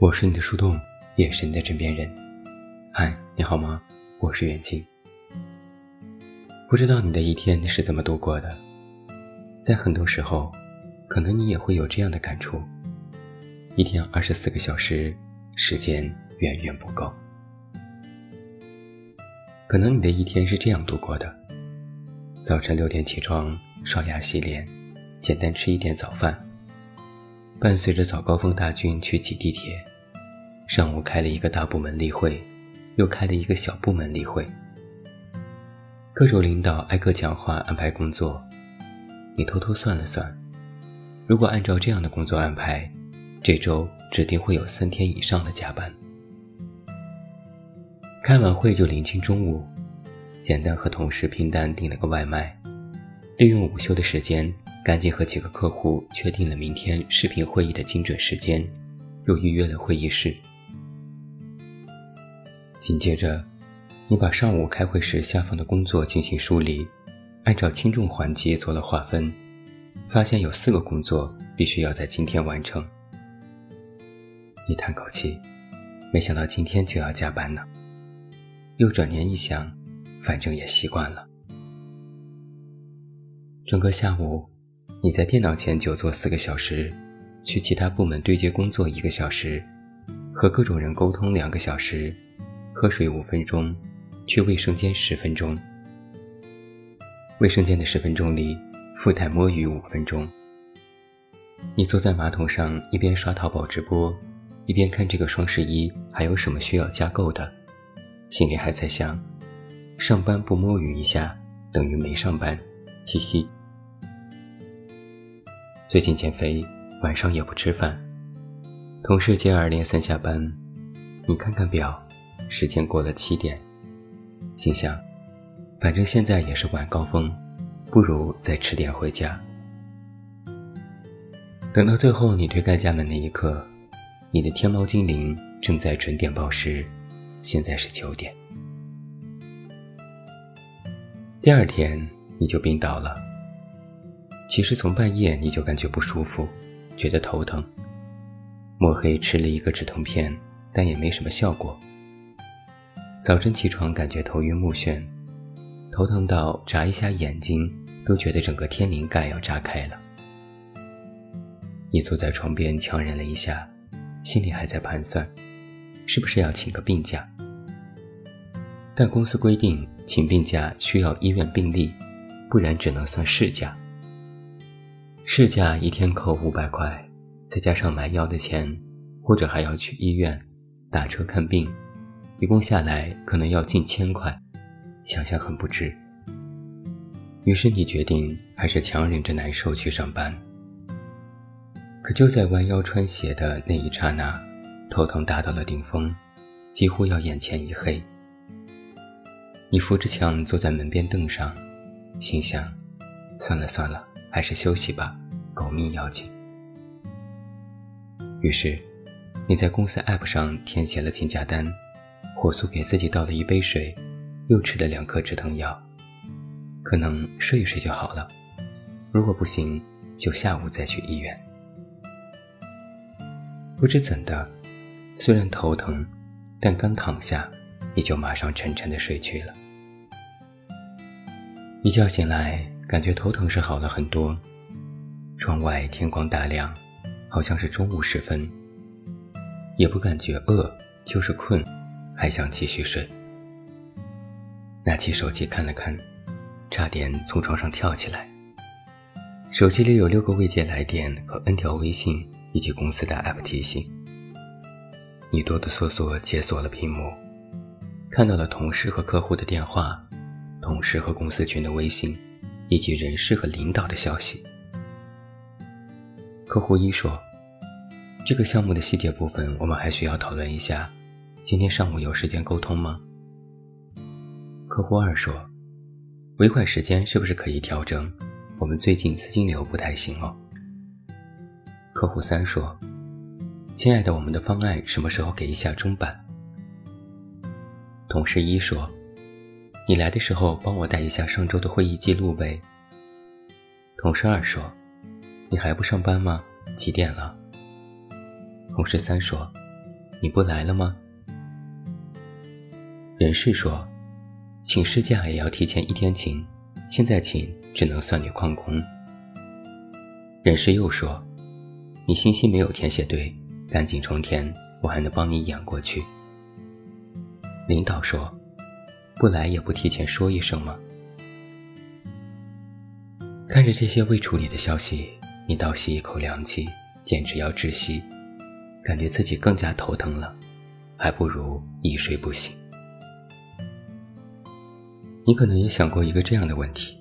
我是你的树洞，也是你的枕边人。嗨，你好吗？我是远近。不知道你的一天是怎么度过的？在很多时候，可能你也会有这样的感触：一天二十四个小时，时间远远不够。可能你的一天是这样度过的：早晨六点起床，刷牙洗脸，简单吃一点早饭。伴随着早高峰大军去挤地铁，上午开了一个大部门例会，又开了一个小部门例会。各种领导挨个讲话安排工作，你偷偷算了算，如果按照这样的工作安排，这周指定会有三天以上的加班。开完会就临近中午，简单和同事拼单订了个外卖，利用午休的时间。赶紧和几个客户确定了明天视频会议的精准时间，又预约了会议室。紧接着，你把上午开会时下放的工作进行梳理，按照轻重缓急做了划分，发现有四个工作必须要在今天完成。你叹口气，没想到今天就要加班呢。又转念一想，反正也习惯了。整个下午。你在电脑前久坐四个小时，去其他部门对接工作一个小时，和各种人沟通两个小时，喝水五分钟，去卫生间十分钟。卫生间的十分钟里，附带摸鱼五分钟。你坐在马桶上，一边刷淘宝直播，一边看这个双十一还有什么需要加购的，心里还在想：上班不摸鱼一下，等于没上班，嘻嘻。最近减肥，晚上也不吃饭。同事接二连三下班，你看看表，时间过了七点，心想，反正现在也是晚高峰，不如再迟点回家。等到最后你推开家门那一刻，你的天猫精灵正在准点报时，现在是九点。第二天你就病倒了。其实从半夜你就感觉不舒服，觉得头疼。摸黑吃了一个止疼片，但也没什么效果。早晨起床感觉头晕目眩，头疼到眨一下眼睛都觉得整个天灵盖要炸开了。你坐在床边强忍了一下，心里还在盘算，是不是要请个病假？但公司规定请病假需要医院病历，不然只能算事假。事假一天扣五百块，再加上买药的钱，或者还要去医院打车看病，一共下来可能要近千块，想想很不值。于是你决定还是强忍着难受去上班。可就在弯腰穿鞋的那一刹那，头疼达到了顶峰，几乎要眼前一黑。你扶着墙坐在门边凳上，心想：算了算了。还是休息吧，狗命要紧。于是，你在公司 App 上填写了请假单，火速给自己倒了一杯水，又吃了两颗止疼药，可能睡一睡就好了。如果不行，就下午再去医院。不知怎的，虽然头疼，但刚躺下，你就马上沉沉的睡去了。一觉醒来。感觉头疼是好了很多，窗外天光大亮，好像是中午时分。也不感觉饿，就是困，还想继续睡。拿起手机看了看，差点从床上跳起来。手机里有六个未接来电和 N 条微信以及公司的 App 提醒。你哆哆嗦嗦解锁了屏幕，看到了同事和客户的电话，同事和公司群的微信。以及人事和领导的消息。客户一说：“这个项目的细节部分，我们还需要讨论一下。今天上午有时间沟通吗？”客户二说：“尾款时间是不是可以调整？我们最近资金流不太行哦。”客户三说：“亲爱的，我们的方案什么时候给一下中版？”同事一说。你来的时候帮我带一下上周的会议记录呗。同事二说：“你还不上班吗？几点了？”同事三说：“你不来了吗？人事说，请事假也要提前一天请，现在请只能算你旷工。人事又说，你信息没有填写对，赶紧重填，我还能帮你演过去。领导说，不来也不提前说一声吗？看着这些未处理的消息，你倒吸一口凉气，简直要窒息，感觉自己更加头疼了，还不如一睡不醒。你可能也想过一个这样的问题：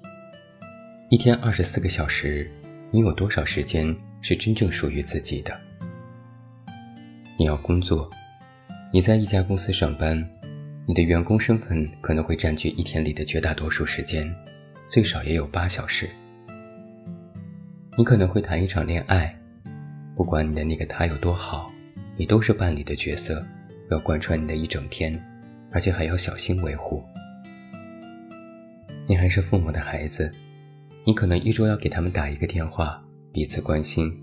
一天二十四个小时，你有多少时间是真正属于自己的？你要工作，你在一家公司上班，你的员工身份可能会占据一天里的绝大多数时间，最少也有八小时。你可能会谈一场恋爱，不管你的那个他有多好，你都是伴侣的角色，要贯穿你的一整天，而且还要小心维护。你还是父母的孩子，你可能一周要给他们打一个电话，彼此关心，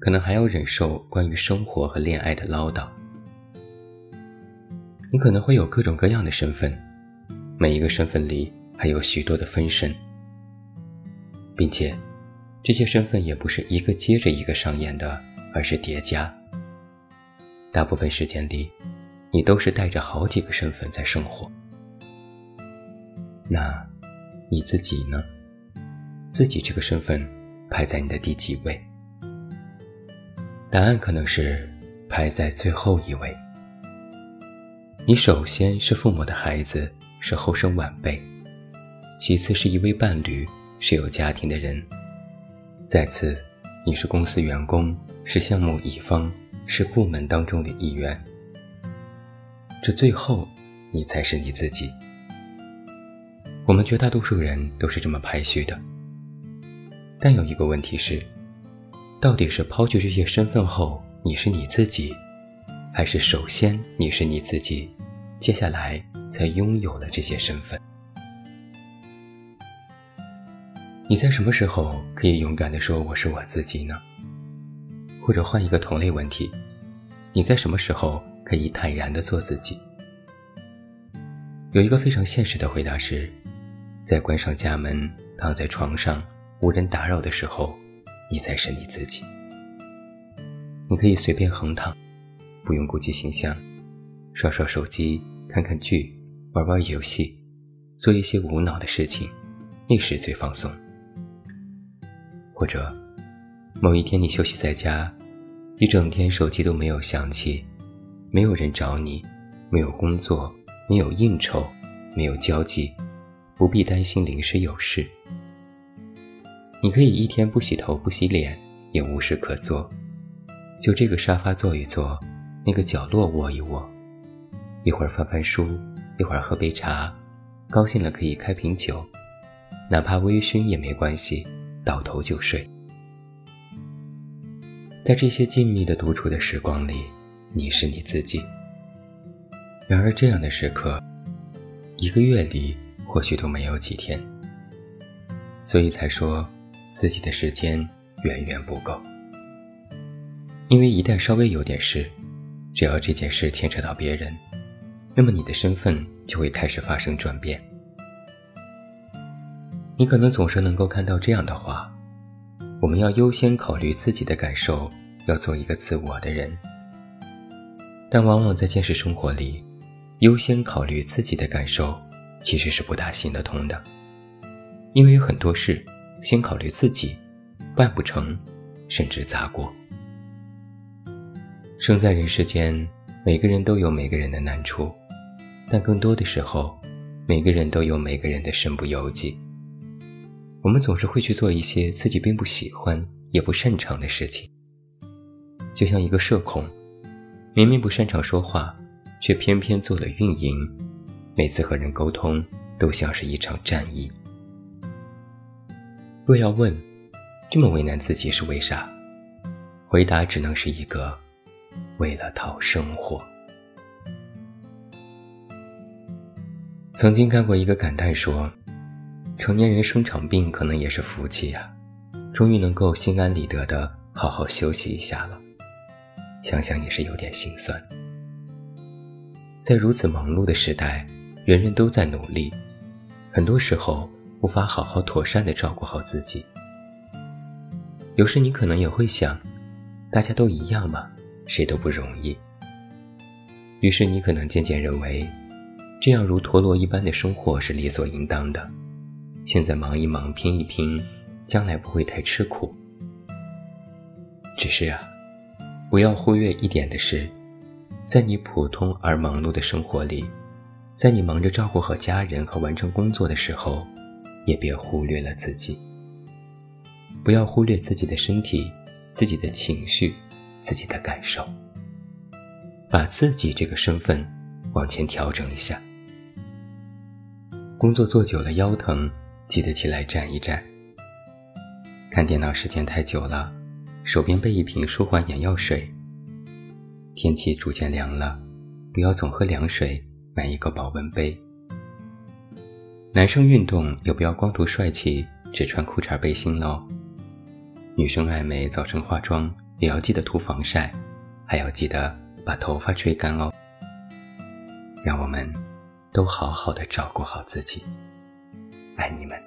可能还要忍受关于生活和恋爱的唠叨。你可能会有各种各样的身份，每一个身份里还有许多的分身，并且这些身份也不是一个接着一个上演的，而是叠加。大部分时间里，你都是带着好几个身份在生活。那。你自己呢？自己这个身份排在你的第几位？答案可能是排在最后一位。你首先是父母的孩子，是后生晚辈；其次是一位伴侣，是有家庭的人；再次，你是公司员工，是项目乙方，是部门当中的一员。这最后，你才是你自己。我们绝大多数人都是这么排序的，但有一个问题是，到底是抛去这些身份后你是你自己，还是首先你是你自己，接下来才拥有了这些身份？你在什么时候可以勇敢地说我是我自己呢？或者换一个同类问题，你在什么时候可以坦然地做自己？有一个非常现实的回答是。在关上家门、躺在床上无人打扰的时候，你才是你自己。你可以随便横躺，不用顾及形象，刷刷手机、看看剧、玩玩游戏，做一些无脑的事情，那时最放松。或者，某一天你休息在家，一整天手机都没有响起，没有人找你，没有工作，没有应酬，没有交际。不必担心临时有事，你可以一天不洗头不洗脸，也无事可做，就这个沙发坐一坐，那个角落窝一窝，一会儿翻翻书，一会儿喝杯茶，高兴了可以开瓶酒，哪怕微醺也没关系，倒头就睡。在这些静谧的独处的时光里，你是你自己。然而这样的时刻，一个月里。或许都没有几天，所以才说自己的时间远远不够。因为一旦稍微有点事，只要这件事牵扯到别人，那么你的身份就会开始发生转变。你可能总是能够看到这样的话：我们要优先考虑自己的感受，要做一个自我的人。但往往在现实生活里，优先考虑自己的感受。其实是不大行得通的，因为有很多事先考虑自己，办不成，甚至砸锅。生在人世间，每个人都有每个人的难处，但更多的时候，每个人都有每个人的身不由己。我们总是会去做一些自己并不喜欢也不擅长的事情，就像一个社恐，明明不擅长说话，却偏偏做了运营。每次和人沟通，都像是一场战役。若要问，这么为难自己是为啥？回答只能是一个：为了讨生活。曾经看过一个感叹说：“成年人生场病可能也是福气呀，终于能够心安理得的好好休息一下了。”想想也是有点心酸。在如此忙碌的时代，人人都在努力，很多时候无法好好妥善的照顾好自己。有时你可能也会想，大家都一样嘛，谁都不容易。于是你可能渐渐认为，这样如陀螺一般的生活是理所应当的。现在忙一忙，拼一拼，将来不会太吃苦。只是啊，不要忽略一点的是。在你普通而忙碌的生活里，在你忙着照顾好家人和完成工作的时候，也别忽略了自己。不要忽略自己的身体、自己的情绪、自己的感受，把自己这个身份往前调整一下。工作做久了腰疼，记得起来站一站。看电脑时间太久了，手边备一瓶舒缓眼药水。天气逐渐凉了，不要总喝凉水，买一个保温杯。男生运动也不要光图帅气，只穿裤衩背心喽。女生爱美，早晨化妆也要记得涂防晒，还要记得把头发吹干哦。让我们都好好的照顾好自己，爱你们。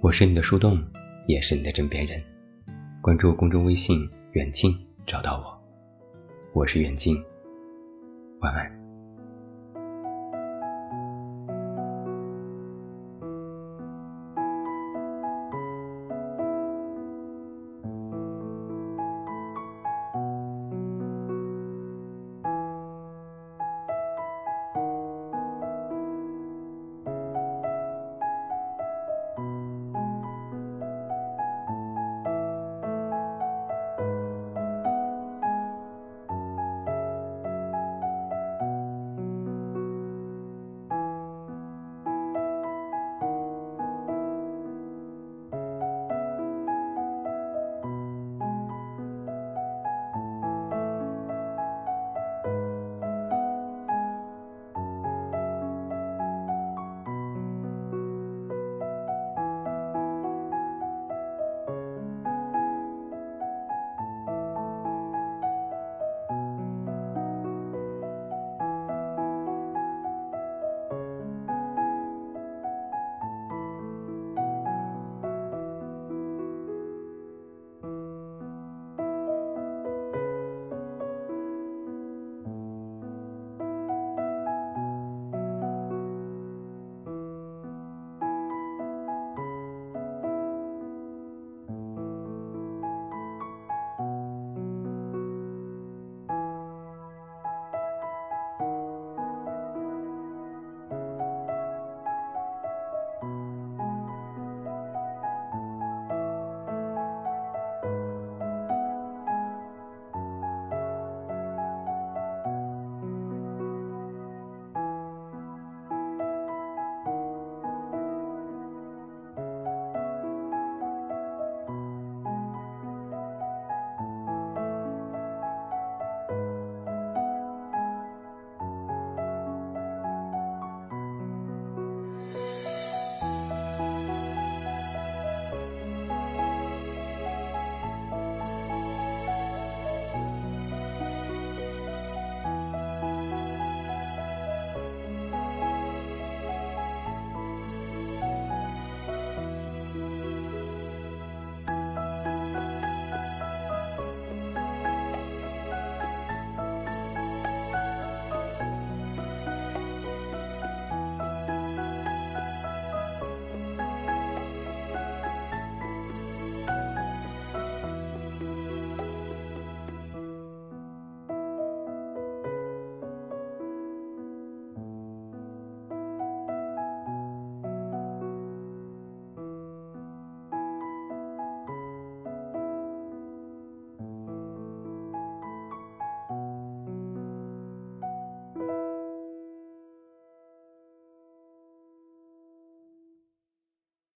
我是你的树洞，也是你的枕边人。关注公众微信远近。找到我，我是远近，晚安。